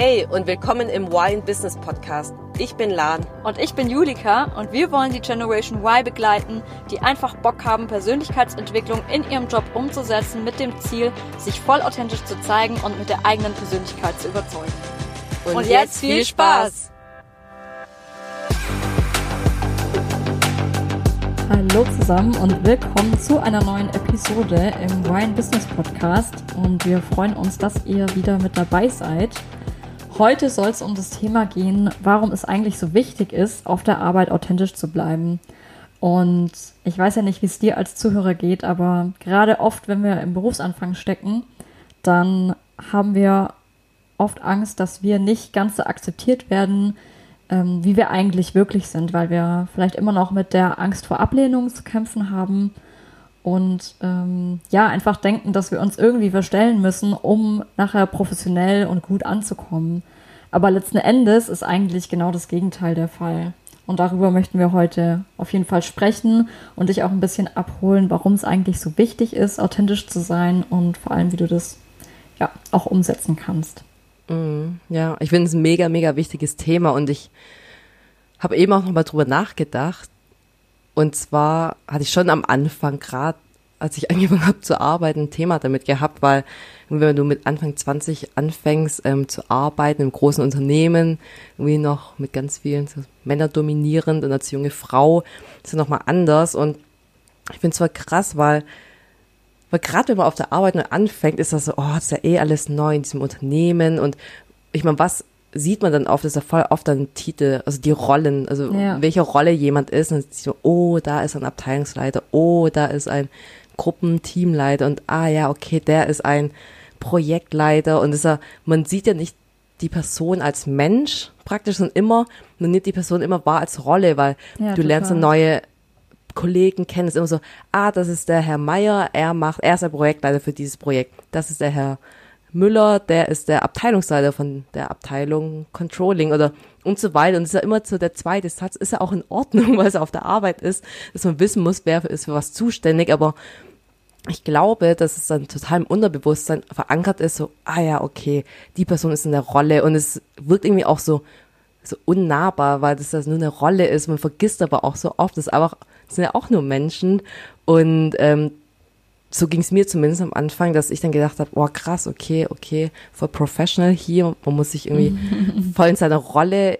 Hey und willkommen im Wine Business Podcast. Ich bin Lan. Und ich bin Julika und wir wollen die Generation Y begleiten, die einfach Bock haben, Persönlichkeitsentwicklung in ihrem Job umzusetzen mit dem Ziel, sich voll authentisch zu zeigen und mit der eigenen Persönlichkeit zu überzeugen. Und, und jetzt viel Spaß! Hallo zusammen und willkommen zu einer neuen Episode im Wine Business Podcast. Und wir freuen uns, dass ihr wieder mit dabei seid. Heute soll es um das Thema gehen, warum es eigentlich so wichtig ist, auf der Arbeit authentisch zu bleiben. Und ich weiß ja nicht, wie es dir als Zuhörer geht, aber gerade oft, wenn wir im Berufsanfang stecken, dann haben wir oft Angst, dass wir nicht ganz so akzeptiert werden, ähm, wie wir eigentlich wirklich sind, weil wir vielleicht immer noch mit der Angst vor Ablehnung zu kämpfen haben und ähm, ja, einfach denken, dass wir uns irgendwie verstellen müssen, um nachher professionell und gut anzukommen. Aber letzten Endes ist eigentlich genau das Gegenteil der Fall. Und darüber möchten wir heute auf jeden Fall sprechen und dich auch ein bisschen abholen, warum es eigentlich so wichtig ist, authentisch zu sein und vor allem, wie du das ja auch umsetzen kannst. Mm, ja, ich finde es ein mega, mega wichtiges Thema und ich habe eben auch nochmal drüber nachgedacht, und zwar hatte ich schon am Anfang, gerade als ich angefangen habe zu arbeiten, ein Thema damit gehabt, weil wenn du mit Anfang 20 anfängst ähm, zu arbeiten im großen Unternehmen, irgendwie noch mit ganz vielen so Männer dominierend und als junge Frau, ist ja nochmal anders. Und ich finde es zwar krass, weil, weil gerade wenn man auf der Arbeit nur anfängt, ist das so, oh, das ist ja eh alles neu in diesem Unternehmen. Und ich meine, was sieht man dann oft, ist ja voll oft dann Titel, also die Rollen, also ja. welche Rolle jemand ist. Und dann sieht man, oh, da ist ein Abteilungsleiter, oh, da ist ein Gruppenteamleiter und ah ja, okay, der ist ein Projektleiter und ist ja, man sieht ja nicht die Person als Mensch praktisch, sondern immer, man nimmt die Person immer wahr als Rolle, weil ja, du total. lernst eine neue Kollegen kennen, es ist immer so, ah, das ist der Herr Meier, er macht, er ist der Projektleiter für dieses Projekt. Das ist der Herr Müller, der ist der Abteilungsleiter von der Abteilung Controlling oder und so weiter. Und es ist ja immer so der zweite Satz, ist ja auch in Ordnung, weil es auf der Arbeit ist, dass man wissen muss, wer ist für was zuständig, aber ich glaube, dass es dann total im Unterbewusstsein verankert ist, so, ah ja, okay, die Person ist in der Rolle und es wirkt irgendwie auch so, so unnahbar, weil das, das nur eine Rolle ist. Man vergisst aber auch so oft, das, einfach, das sind ja auch nur Menschen und ähm, so ging es mir zumindest am Anfang, dass ich dann gedacht habe, oh krass, okay, okay, voll professional hier, man muss sich irgendwie voll in seiner Rolle,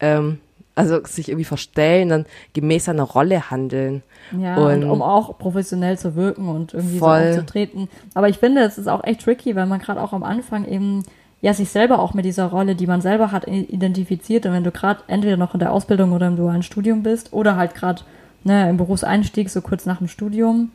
ähm, also sich irgendwie verstellen, dann gemäß seiner Rolle handeln. Ja, und, und um auch professionell zu wirken und irgendwie voll. so aufzutreten. Aber ich finde, es ist auch echt tricky, weil man gerade auch am Anfang eben ja sich selber auch mit dieser Rolle, die man selber hat, identifiziert. Und wenn du gerade entweder noch in der Ausbildung oder im dualen Studium bist oder halt gerade ne, im Berufseinstieg, so kurz nach dem Studium,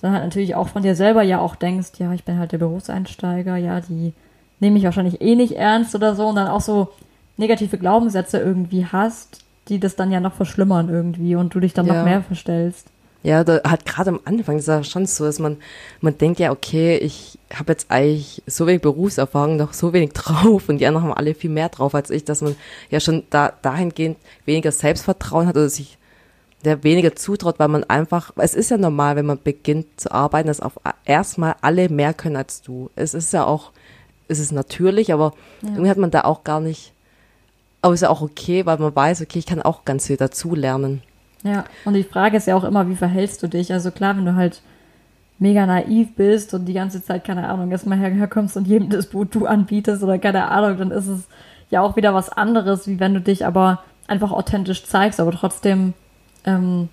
dann halt natürlich auch von dir selber ja auch denkst, ja, ich bin halt der Berufseinsteiger, ja, die nehme ich wahrscheinlich eh nicht ernst oder so und dann auch so negative Glaubenssätze irgendwie hast, die das dann ja noch verschlimmern irgendwie und du dich dann ja. noch mehr verstellst. Ja, da hat gerade am Anfang ist ja schon so, dass man man denkt ja, okay, ich habe jetzt eigentlich so wenig Berufserfahrung, noch so wenig drauf und die anderen haben alle viel mehr drauf als ich, dass man ja schon da dahingehend weniger Selbstvertrauen hat oder sich der weniger zutraut, weil man einfach, es ist ja normal, wenn man beginnt zu arbeiten, dass auf erstmal alle mehr können als du. Es ist ja auch, es ist natürlich, aber ja. irgendwie hat man da auch gar nicht, aber ist ja auch okay, weil man weiß, okay, ich kann auch ganz viel dazu lernen. Ja, und die Frage ist ja auch immer, wie verhältst du dich? Also klar, wenn du halt mega naiv bist und die ganze Zeit, keine Ahnung, erstmal herkommst und jedem das Boot du anbietest oder keine Ahnung, dann ist es ja auch wieder was anderes, wie wenn du dich aber einfach authentisch zeigst, aber trotzdem ähm,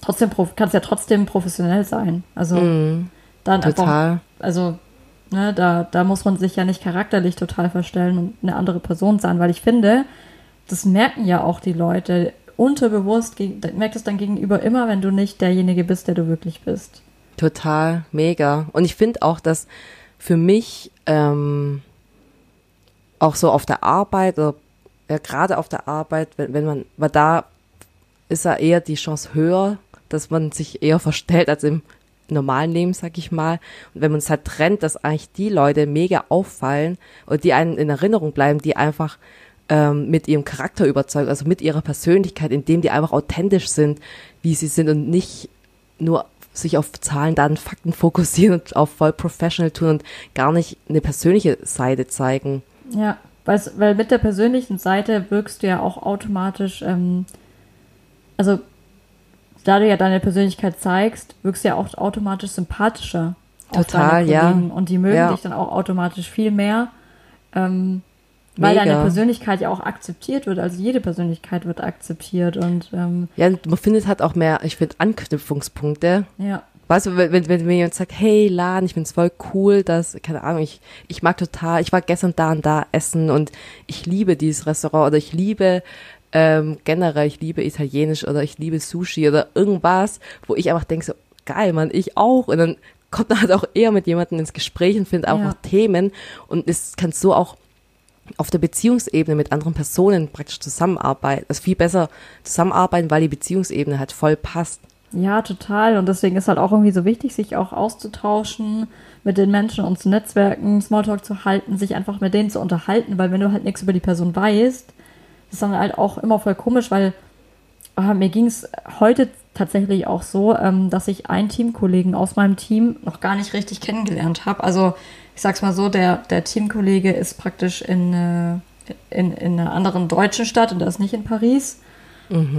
trotzdem kannst ja trotzdem professionell sein. Also mm, dann total. Einfach, also ne, da, da muss man sich ja nicht charakterlich total verstellen und eine andere Person sein, weil ich finde, das merken ja auch die Leute unterbewusst, merkt es dann gegenüber immer, wenn du nicht derjenige bist, der du wirklich bist. Total, mega. Und ich finde auch, dass für mich ähm, auch so auf der Arbeit oder ja, gerade auf der Arbeit, wenn, wenn man, weil da ist ja eher die Chance höher, dass man sich eher verstellt als im normalen Leben, sag ich mal. Und wenn man es halt trennt, dass eigentlich die Leute mega auffallen und die einen in Erinnerung bleiben, die einfach ähm, mit ihrem Charakter überzeugen, also mit ihrer Persönlichkeit, indem die einfach authentisch sind, wie sie sind und nicht nur sich auf Zahlen, Daten, Fakten fokussieren und auf voll professional tun und gar nicht eine persönliche Seite zeigen. Ja, weil mit der persönlichen Seite wirkst du ja auch automatisch, ähm, also da du ja deine Persönlichkeit zeigst, wirkst du ja auch automatisch sympathischer. Total, deine ja. Und die mögen Ja. dich dann auch automatisch viel mehr, ähm, weil deine Mega. Persönlichkeit ja auch akzeptiert wird. Also jede Persönlichkeit wird akzeptiert und ähm, Ja, und man findet halt auch mehr, ich finde, Anknüpfungspunkte. Ja. Weißt du, wenn, wenn, wenn mir jemand sagt, hey Laden, ich find's voll cool, dass, keine Ahnung, ich, ich mag total, ich war gestern da und da essen und ich liebe dieses Restaurant oder ich liebe ähm, generell, ich liebe Italienisch oder ich liebe Sushi oder irgendwas, wo ich einfach denke so, geil, Mann, ich auch. Und dann kommt man halt auch eher mit jemandem ins Gespräch und findet auch Ja. noch Themen und es kann so auch auf der Beziehungsebene mit anderen Personen praktisch zusammenarbeiten, also viel besser zusammenarbeiten, weil die Beziehungsebene halt voll passt. Ja, total. Und deswegen ist halt auch irgendwie so wichtig, sich auch auszutauschen mit den Menschen und zu netzwerken, Smalltalk zu halten, sich einfach mit denen zu unterhalten, weil wenn du halt nichts über die Person weißt, ist dann halt auch immer voll komisch, weil äh, mir ging es heute tatsächlich auch so, ähm, dass ich einen Teamkollegen aus meinem Team noch gar nicht richtig kennengelernt habe. Also ich sag's mal so, der, der Teamkollege ist praktisch in, äh, in, in einer anderen deutschen Stadt und ist nicht in Paris.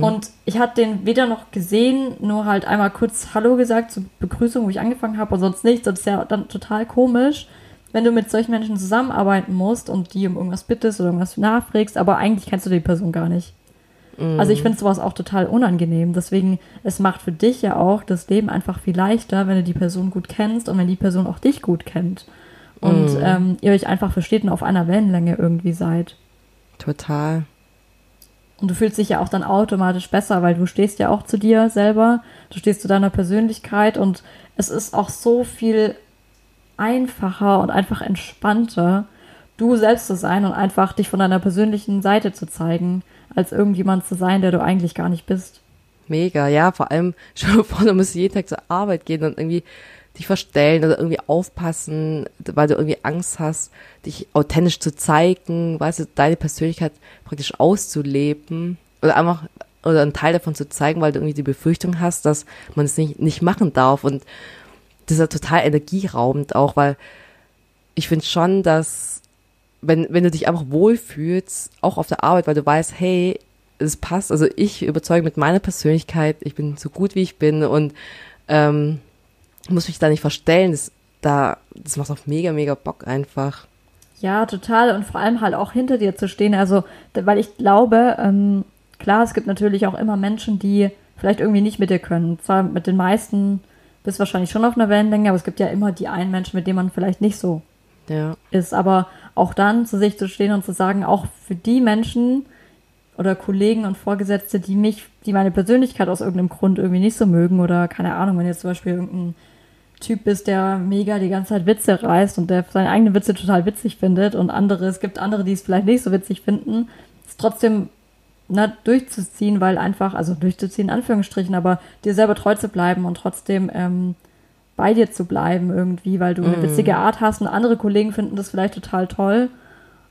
Und ich hatte den weder noch gesehen, nur halt einmal kurz Hallo gesagt zur Begrüßung, wo ich angefangen habe und sonst nichts. Das ist ja dann total komisch, wenn du mit solchen Menschen zusammenarbeiten musst und die um irgendwas bittest oder irgendwas nachfragst, aber eigentlich kennst du die Person gar nicht. Also ich finde sowas auch total unangenehm. Deswegen, es macht für dich ja auch das Leben einfach viel leichter, wenn du die Person gut kennst und wenn die Person auch dich gut kennt. Und ähm, ihr euch einfach versteht und auf einer Wellenlänge irgendwie seid. Total. Und du fühlst dich ja auch dann automatisch besser, weil du stehst ja auch zu dir selber, du stehst zu deiner Persönlichkeit und es ist auch so viel einfacher und einfach entspannter, du selbst zu sein und einfach dich von deiner persönlichen Seite zu zeigen, als irgendjemand zu sein, der du eigentlich gar nicht bist. Mega, ja, vor allem, schon vor, du musst jeden Tag zur Arbeit gehen und irgendwie dich verstellen oder irgendwie aufpassen, weil du irgendwie Angst hast, dich authentisch zu zeigen, weißt du, deine Persönlichkeit praktisch auszuleben oder einfach oder einen Teil davon zu zeigen, weil du irgendwie die Befürchtung hast, dass man es nicht, nicht machen darf und das ist ja total energieraubend auch, weil ich finde schon, dass wenn, wenn du dich einfach wohlfühlst, auch auf der Arbeit, weil du weißt, hey, es passt, also ich überzeuge mit meiner Persönlichkeit, ich bin so gut wie ich bin und ähm, muss mich da nicht verstellen, das, da, das macht auch mega, mega Bock einfach. Ja, total. Und vor allem halt auch hinter dir zu stehen. Also, weil ich glaube, ähm, klar, es gibt natürlich auch immer Menschen, die vielleicht irgendwie nicht mit dir können. Zwar mit den meisten bist wahrscheinlich schon auf einer Wellenlänge, aber es gibt ja immer die einen Menschen, mit dem man vielleicht nicht so Ja, ist. Aber auch dann zu sich zu stehen und zu sagen, auch für die Menschen oder Kollegen und Vorgesetzte, die mich, die meine Persönlichkeit aus irgendeinem Grund irgendwie nicht so mögen oder keine Ahnung, wenn jetzt zum Beispiel irgendein Typ bist, der mega die ganze Zeit Witze reißt und der seine eigenen Witze total witzig findet und andere, es gibt andere, die es vielleicht nicht so witzig finden, es trotzdem na, durchzuziehen, weil einfach, also durchzuziehen in Anführungsstrichen, aber dir selber treu zu bleiben und trotzdem ähm, bei dir zu bleiben irgendwie, weil du eine witzige Art hast und andere Kollegen finden das vielleicht total toll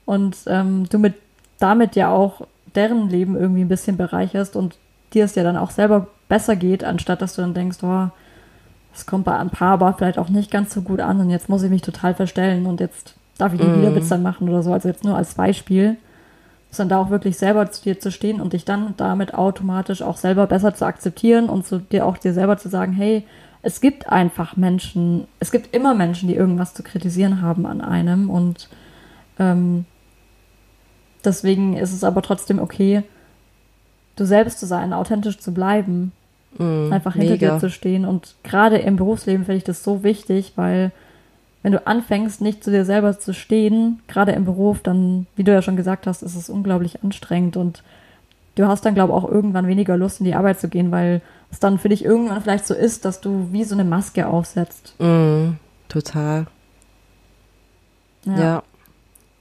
und ähm, du mit damit ja auch deren Leben irgendwie ein bisschen bereicherst und dir es ja dann auch selber besser geht, anstatt dass du dann denkst, oh, es kommt bei ein paar aber vielleicht auch nicht ganz so gut an und jetzt muss ich mich total verstellen und jetzt darf ich nie wieder Witze machen oder so. Also jetzt nur als Beispiel. Sondern da auch wirklich selber zu dir zu stehen und dich dann damit automatisch auch selber besser zu akzeptieren und zu dir auch dir selber zu sagen, hey, es gibt einfach Menschen, es gibt immer Menschen, die irgendwas zu kritisieren haben an einem und ähm, deswegen ist es aber trotzdem okay, du selbst zu sein, authentisch zu bleiben mm, einfach hinter mega. dir zu stehen. Und gerade im Berufsleben finde ich das so wichtig, weil wenn du anfängst, nicht zu dir selber zu stehen, gerade im Beruf, dann, wie du ja schon gesagt hast, ist es unglaublich anstrengend und du hast dann, glaube ich, auch irgendwann weniger Lust, in die Arbeit zu gehen, weil es dann für dich irgendwann vielleicht so ist, dass du wie so eine Maske aufsetzt. Mm, total. Ja.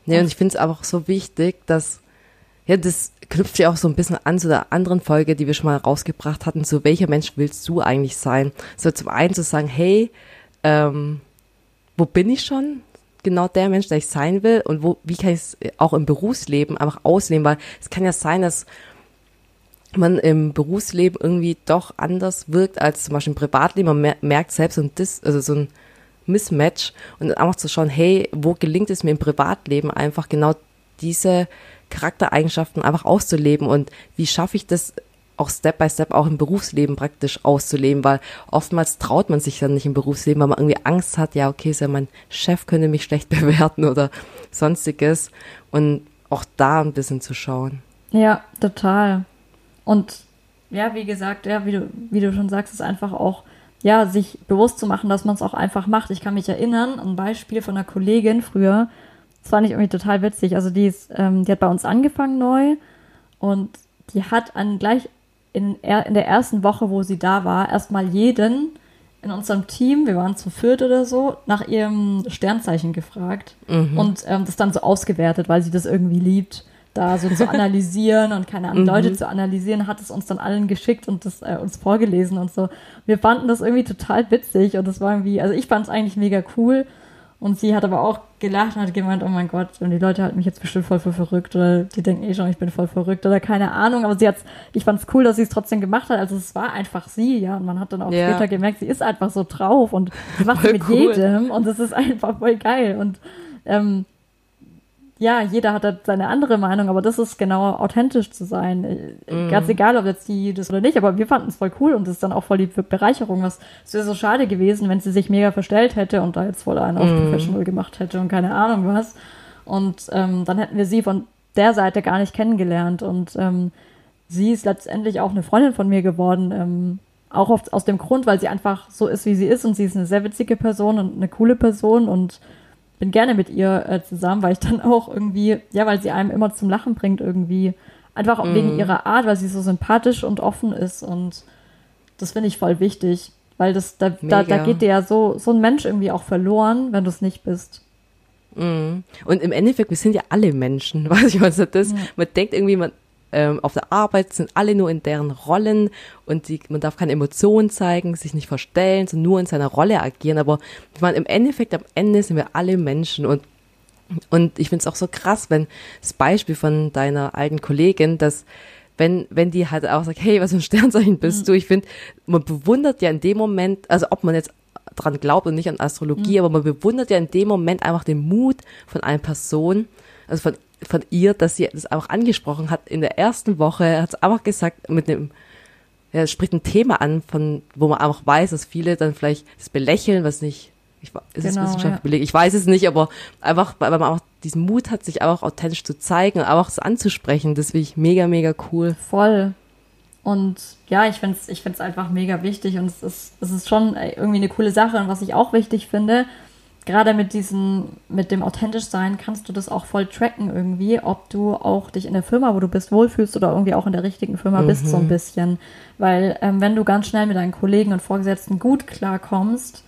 Nee, und ich finde es aber auch so wichtig, dass, ja, das knüpft ja auch so ein bisschen an zu der anderen Folge, die wir schon mal rausgebracht hatten, so welcher Mensch willst du eigentlich sein? So zum einen zu sagen, hey, ähm, wo bin ich schon? Genau der Mensch, der ich sein will und wo, wie kann ich es auch im Berufsleben einfach ausleben, weil es kann ja sein, dass man im Berufsleben irgendwie doch anders wirkt als zum Beispiel im Privatleben. Man mer merkt selbst ein Dis, also so ein Mismatch und dann einfach zu schauen, hey, wo gelingt es mir im Privatleben einfach genau diese Charaktereigenschaften einfach auszuleben und wie schaffe ich das auch Step by Step auch im Berufsleben praktisch auszuleben, weil oftmals traut man sich dann nicht im Berufsleben, weil man irgendwie Angst hat, ja, okay, ist ja mein Chef könnte mich schlecht bewerten oder sonstiges und auch da ein bisschen zu schauen. Ja, total. Und ja, wie gesagt, ja, wie du, wie du schon sagst, ist einfach auch, ja, sich bewusst zu machen, dass man es auch einfach macht. Ich kann mich erinnern, ein Beispiel von einer Kollegin früher, das fand ich irgendwie total witzig. Also die ist, ähm, die hat bei uns angefangen neu und die hat an gleich in, in der ersten Woche, wo sie da war, erstmal jeden in unserem Team, wir waren zu viert oder so, nach ihrem Sternzeichen gefragt mhm. und ähm, das dann so ausgewertet, weil sie das irgendwie liebt, da so zu analysieren und keine Ahnung, mhm. Leute zu analysieren, hat es uns dann allen geschickt und das äh, uns vorgelesen und so. Wir fanden das irgendwie total witzig und das war irgendwie, also ich fand es eigentlich mega cool und sie hat aber auch gelacht und hat gemeint, oh mein Gott, und die Leute halten mich jetzt bestimmt voll für verrückt oder die denken eh schon, ich bin voll verrückt oder keine Ahnung. Aber sie hat ich fand es cool, dass sie es trotzdem gemacht hat. Also es war einfach sie, ja. Und man hat dann auch ja. später gemerkt, sie ist einfach so drauf und sie macht mit cool. jedem und es ist einfach voll geil. Und ähm, ja, jeder hat da seine andere Meinung, aber das ist genau authentisch zu sein. Äh, mm. Ganz egal, ob jetzt die das oder nicht, aber wir fanden es voll cool und das ist dann auch voll die Bereicherung. Was es wäre so schade gewesen, wenn sie sich mega verstellt hätte und da jetzt voll einen auf mm. Professional gemacht hätte und keine Ahnung was. Und ähm, dann hätten wir sie von der Seite gar nicht kennengelernt. Und ähm, sie ist letztendlich auch eine Freundin von mir geworden. Ähm, auch oft aus dem Grund, weil sie einfach so ist, wie sie ist und sie ist eine sehr witzige Person und eine coole Person und bin gerne mit ihr äh, zusammen, weil ich dann auch irgendwie, ja, weil sie einem immer zum Lachen bringt irgendwie. Einfach auch mm. wegen ihrer Art, weil sie so sympathisch und offen ist und das finde ich voll wichtig, weil das, da, da, da, geht dir ja so, so ein Mensch irgendwie auch verloren, wenn du es nicht bist. Mm. Und im Endeffekt, wir sind ja alle Menschen, weiß ich was das, ja. man denkt irgendwie, man, ähm, auf der Arbeit sind alle nur in deren Rollen und die, man darf keine Emotionen zeigen, sich nicht verstellen, sondern nur in seiner Rolle agieren. Aber ich meine, im Endeffekt, am Ende sind wir alle Menschen und und ich finde es auch so krass, wenn das Beispiel von deiner alten Kollegin, dass wenn, wenn die halt auch sagt, hey, was für ein Sternzeichen bist mhm. du? Ich finde, man bewundert ja in dem Moment, also ob man jetzt dran glaubt und nicht an Astrologie, mhm. aber man bewundert ja in dem Moment einfach den Mut von einer Person, also von von ihr, dass sie das auch angesprochen hat. In der ersten Woche hat sie einfach gesagt, mit dem, ja, es spricht ein Thema an, von, wo man auch weiß, dass viele dann vielleicht das belächeln, was nicht, ich, ist genau, es wissenschaftlich ja. belegt? Ich weiß es nicht, aber einfach, weil man auch diesen Mut hat, sich auch authentisch zu zeigen und auch es anzusprechen, das finde ich mega, mega cool. Voll. Und ja, ich finde es ich find's einfach mega wichtig und es ist, es ist schon irgendwie eine coole Sache. Und was ich auch wichtig finde, gerade mit diesem, mit dem authentisch sein, kannst du das auch voll tracken irgendwie, ob du auch dich in der Firma, wo du bist, wohlfühlst oder irgendwie auch in der richtigen Firma mhm. bist, so ein bisschen. Weil ähm, wenn du ganz schnell mit deinen Kollegen und Vorgesetzten gut klarkommst,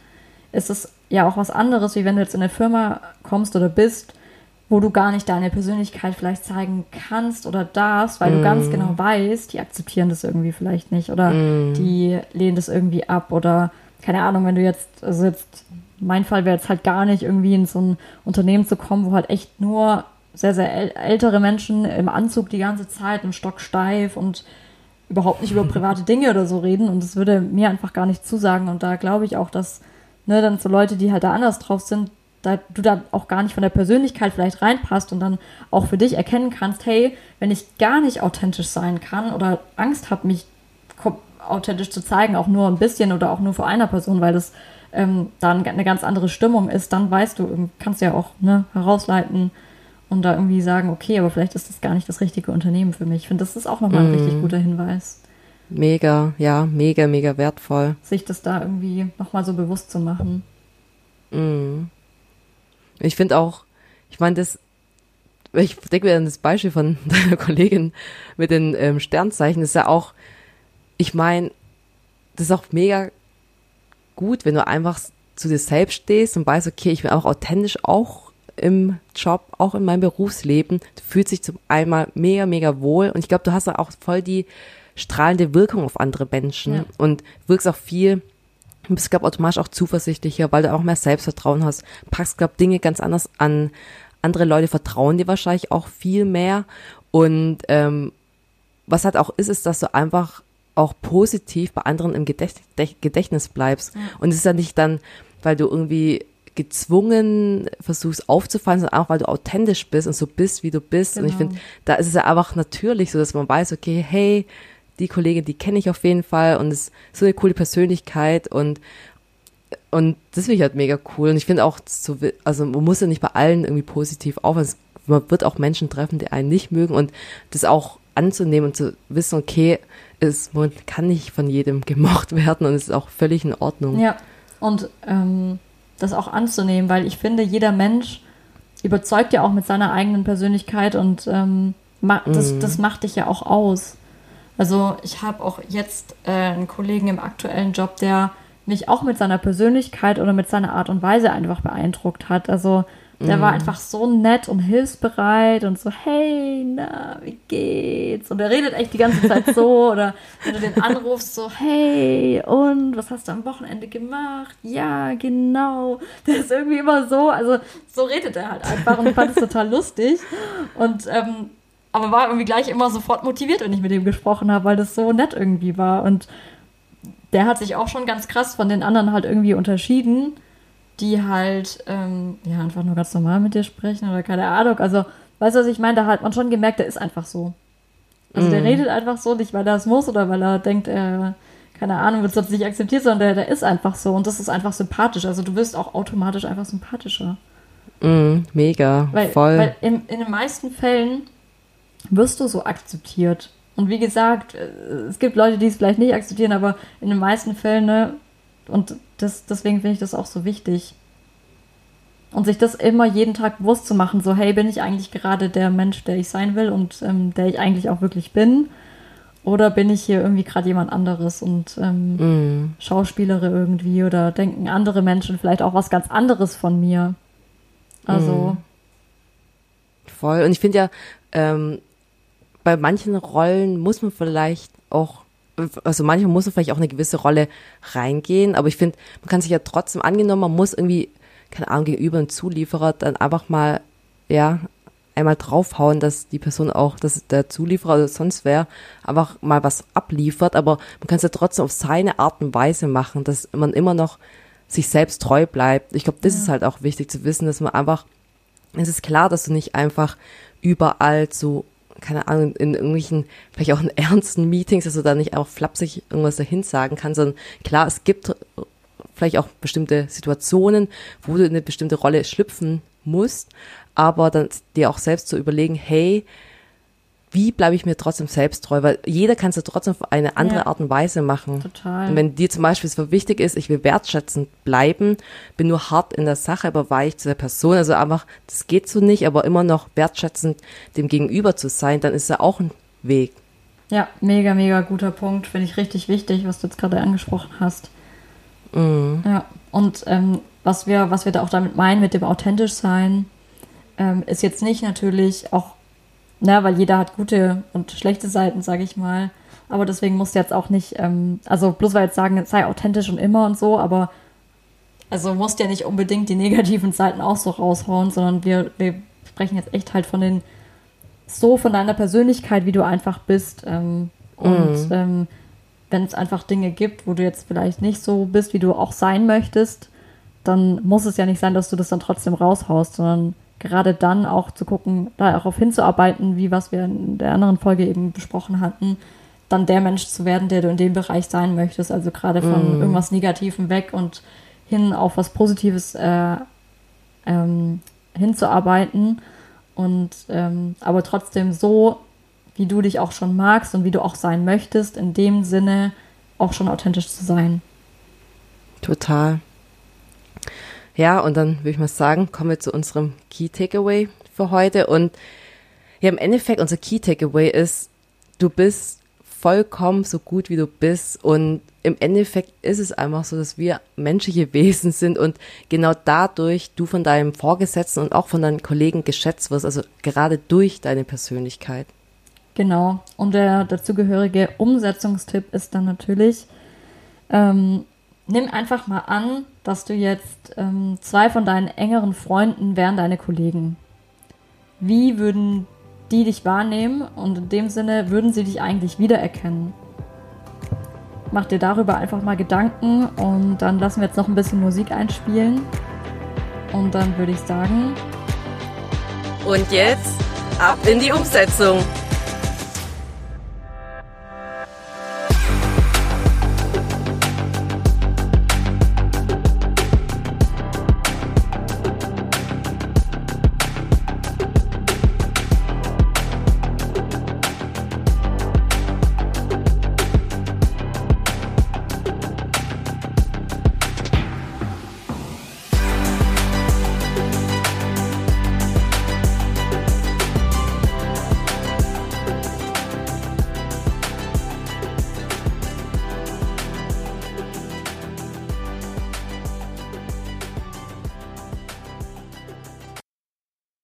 ist es ja auch was anderes, wie wenn du jetzt in eine Firma kommst oder bist, wo du gar nicht deine Persönlichkeit vielleicht zeigen kannst oder darfst, weil mm. du ganz genau weißt, die akzeptieren das irgendwie vielleicht nicht oder mm. die lehnen das irgendwie ab oder keine Ahnung, wenn du jetzt, also jetzt mein Fall wäre jetzt halt gar nicht irgendwie in so ein Unternehmen zu kommen, wo halt echt nur sehr, sehr ältere Menschen im Anzug die ganze Zeit, im Stock steif und überhaupt nicht über private Dinge oder so reden. Und das würde mir einfach gar nicht zusagen. Und da glaube ich auch, dass ne, dann so Leute, die halt da anders drauf sind, da du da auch gar nicht von der Persönlichkeit vielleicht reinpasst und dann auch für dich erkennen kannst, hey, wenn ich gar nicht authentisch sein kann oder Angst habe, mich authentisch zu zeigen, auch nur ein bisschen oder auch nur vor einer Person, weil das ähm, dann eine ganz andere Stimmung ist, dann weißt du, kannst du ja auch ne, herausleiten und da irgendwie sagen, okay, aber vielleicht ist das gar nicht das richtige Unternehmen für mich. Ich finde, das ist auch nochmal ein mm. richtig guter Hinweis. Mega, ja, mega, mega wertvoll. Sich das da irgendwie nochmal so bewusst zu machen. Mm. Ich finde auch, ich meine, das, ich denke mir an das Beispiel von deiner Kollegin mit den ähm, Sternzeichen, ist ja auch, ich meine, das ist auch mega gut, wenn du einfach zu dir selbst stehst und weißt, okay, ich bin auch authentisch, auch im Job, auch in meinem Berufsleben. Du fühlst dich zum einmal mega, mega wohl. Und ich glaube, du hast auch voll die strahlende Wirkung auf andere Menschen ja. und wirkst auch viel, du bist, glaube automatisch auch zuversichtlicher, weil du auch mehr Selbstvertrauen hast. Packst, glaube Dinge ganz anders an. Andere Leute vertrauen dir wahrscheinlich auch viel mehr. Und ähm, was halt auch ist, ist, dass du einfach auch positiv bei anderen im Gedächtnis bleibst. Und es ist ja nicht dann, weil du irgendwie gezwungen versuchst aufzufallen, sondern auch, weil du authentisch bist und so bist, wie du bist. Genau. Und ich Genau. finde, da ist es ja einfach natürlich so, dass man weiß, okay, hey, die Kollegin, die kenne ich auf jeden Fall und ist so eine coole Persönlichkeit und und das finde ich halt mega cool. Und ich finde auch, so, also man muss ja nicht bei allen irgendwie positiv aufhören. Man wird auch Menschen treffen, die einen nicht mögen und das auch anzunehmen und zu wissen, okay, es, man kann nicht von jedem gemocht werden und es ist auch völlig in Ordnung. Ja, und ähm, das auch anzunehmen, weil ich finde, jeder Mensch überzeugt ja auch mit seiner eigenen Persönlichkeit und ähm, das, Mhm. das macht dich ja auch aus. Also ich habe auch jetzt äh, einen Kollegen im aktuellen Job, der mich auch mit seiner Persönlichkeit oder mit seiner Art und Weise einfach beeindruckt hat. Also der war einfach so nett und hilfsbereit und so, hey, na, wie geht's? Und er redet echt die ganze Zeit so. Oder wenn du den anrufst, so, hey, und was hast du am Wochenende gemacht? Ja, genau. Der ist irgendwie immer so, also so redet er halt einfach und ich fand es total lustig. Und ähm, aber war irgendwie gleich immer sofort motiviert, wenn ich mit ihm gesprochen habe, weil das so nett irgendwie war. Und der hat sich auch schon ganz krass von den anderen halt irgendwie unterschieden, die halt ähm, ja einfach nur ganz normal mit dir sprechen oder keine Ahnung. Also, weißt du, was ich meine? Da hat man schon gemerkt, der ist einfach so. Also der redet einfach so, nicht weil er es muss oder weil er denkt, er, keine Ahnung, wird es nicht akzeptiert, sondern der, der ist einfach so und das ist einfach sympathisch. Also du wirst auch automatisch einfach sympathischer. Mm, mega, Weil, voll. weil in, in den meisten Fällen wirst du so akzeptiert. Und wie gesagt, äh, es gibt Leute, die es vielleicht nicht akzeptieren, aber in den meisten Fällen, ne, und das, deswegen finde ich das auch so wichtig. Und sich das immer jeden Tag bewusst zu machen, so, hey, bin ich eigentlich gerade der Mensch, der ich sein will und ähm, der ich eigentlich auch wirklich bin? Oder bin ich hier irgendwie gerade jemand anderes und ähm, mm, Schauspielere irgendwie oder denken andere Menschen vielleicht auch was ganz anderes von mir? Also, voll. Und ich finde ja, ähm, bei manchen Rollen muss man vielleicht auch, also manchmal muss man vielleicht auch eine gewisse Rolle reingehen, aber ich finde, man kann sich ja trotzdem angenommen, man muss irgendwie, keine Ahnung, gegenüber einem Zulieferer dann einfach mal, ja, einmal draufhauen, dass die Person auch, dass der Zulieferer oder sonst wer einfach mal was abliefert, aber man kann es ja trotzdem auf seine Art und Weise machen, dass man immer noch sich selbst treu bleibt. Ich glaube, das ist halt auch wichtig zu wissen, dass man einfach, es ist klar, dass du nicht einfach überall so, keine Ahnung, in irgendwelchen, vielleicht auch in ernsten Meetings, dass du da nicht auch flapsig irgendwas dahin sagen kannst, sondern klar, es gibt vielleicht auch bestimmte Situationen, wo du in eine bestimmte Rolle schlüpfen musst, aber dann dir auch selbst zu überlegen, hey, wie bleibe ich mir trotzdem selbst treu? Weil jeder kann es ja trotzdem auf eine andere Ja. Art und Weise machen. total. Und wenn dir zum Beispiel es wichtig ist, ich will wertschätzend bleiben, bin nur hart in der Sache, aber weich zu der Person, also einfach, das geht so nicht, aber immer noch wertschätzend dem Gegenüber zu sein, dann ist ja auch ein Weg. Ja, mega, mega guter Punkt. Finde ich richtig wichtig, was du jetzt gerade angesprochen hast. Ja, und ähm, was, wir, was wir da auch damit meinen, mit dem authentisch sein, ähm, ist jetzt nicht natürlich auch, na, weil jeder hat gute und schlechte Seiten, sage ich mal. Aber deswegen musst du jetzt auch nicht, ähm, also bloß weil jetzt sagen, sei authentisch und immer und so, aber also musst ja nicht unbedingt die negativen Seiten auch so raushauen, sondern wir, wir sprechen jetzt echt halt von den, so von deiner Persönlichkeit, wie du einfach bist. Ähm, und ähm, wenn es einfach Dinge gibt, wo du jetzt vielleicht nicht so bist, wie du auch sein möchtest, dann muss es ja nicht sein, dass du das dann trotzdem raushaust, sondern gerade dann auch zu gucken, da auch auf hinzuarbeiten, wie was wir in der anderen Folge eben besprochen hatten, dann der Mensch zu werden, der du in dem Bereich sein möchtest. Also gerade von irgendwas Negativem weg und hin auf was Positives äh, ähm, hinzuarbeiten und ähm, aber trotzdem so, wie du dich auch schon magst und wie du auch sein möchtest, in dem Sinne auch schon authentisch zu sein. Total. Ja, und dann würde ich mal sagen, kommen wir zu unserem Key Takeaway für heute. Und ja, im Endeffekt, unser Key Takeaway ist, du bist vollkommen so gut, wie du bist. Und im Endeffekt ist es einfach so, dass wir menschliche Wesen sind und genau dadurch du von deinem Vorgesetzten und auch von deinen Kollegen geschätzt wirst, also gerade durch deine Persönlichkeit. Genau. Und der dazugehörige Umsetzungstipp ist dann natürlich, ähm, nimm einfach mal an, dass du jetzt ähm, zwei von deinen engeren Freunden wären deine Kollegen. Wie würden die dich wahrnehmen und in dem Sinne würden sie dich eigentlich wiedererkennen? Mach dir darüber einfach mal Gedanken und dann lassen wir jetzt noch ein bisschen Musik einspielen. Und dann würde ich sagen. Und jetzt ab in die Umsetzung.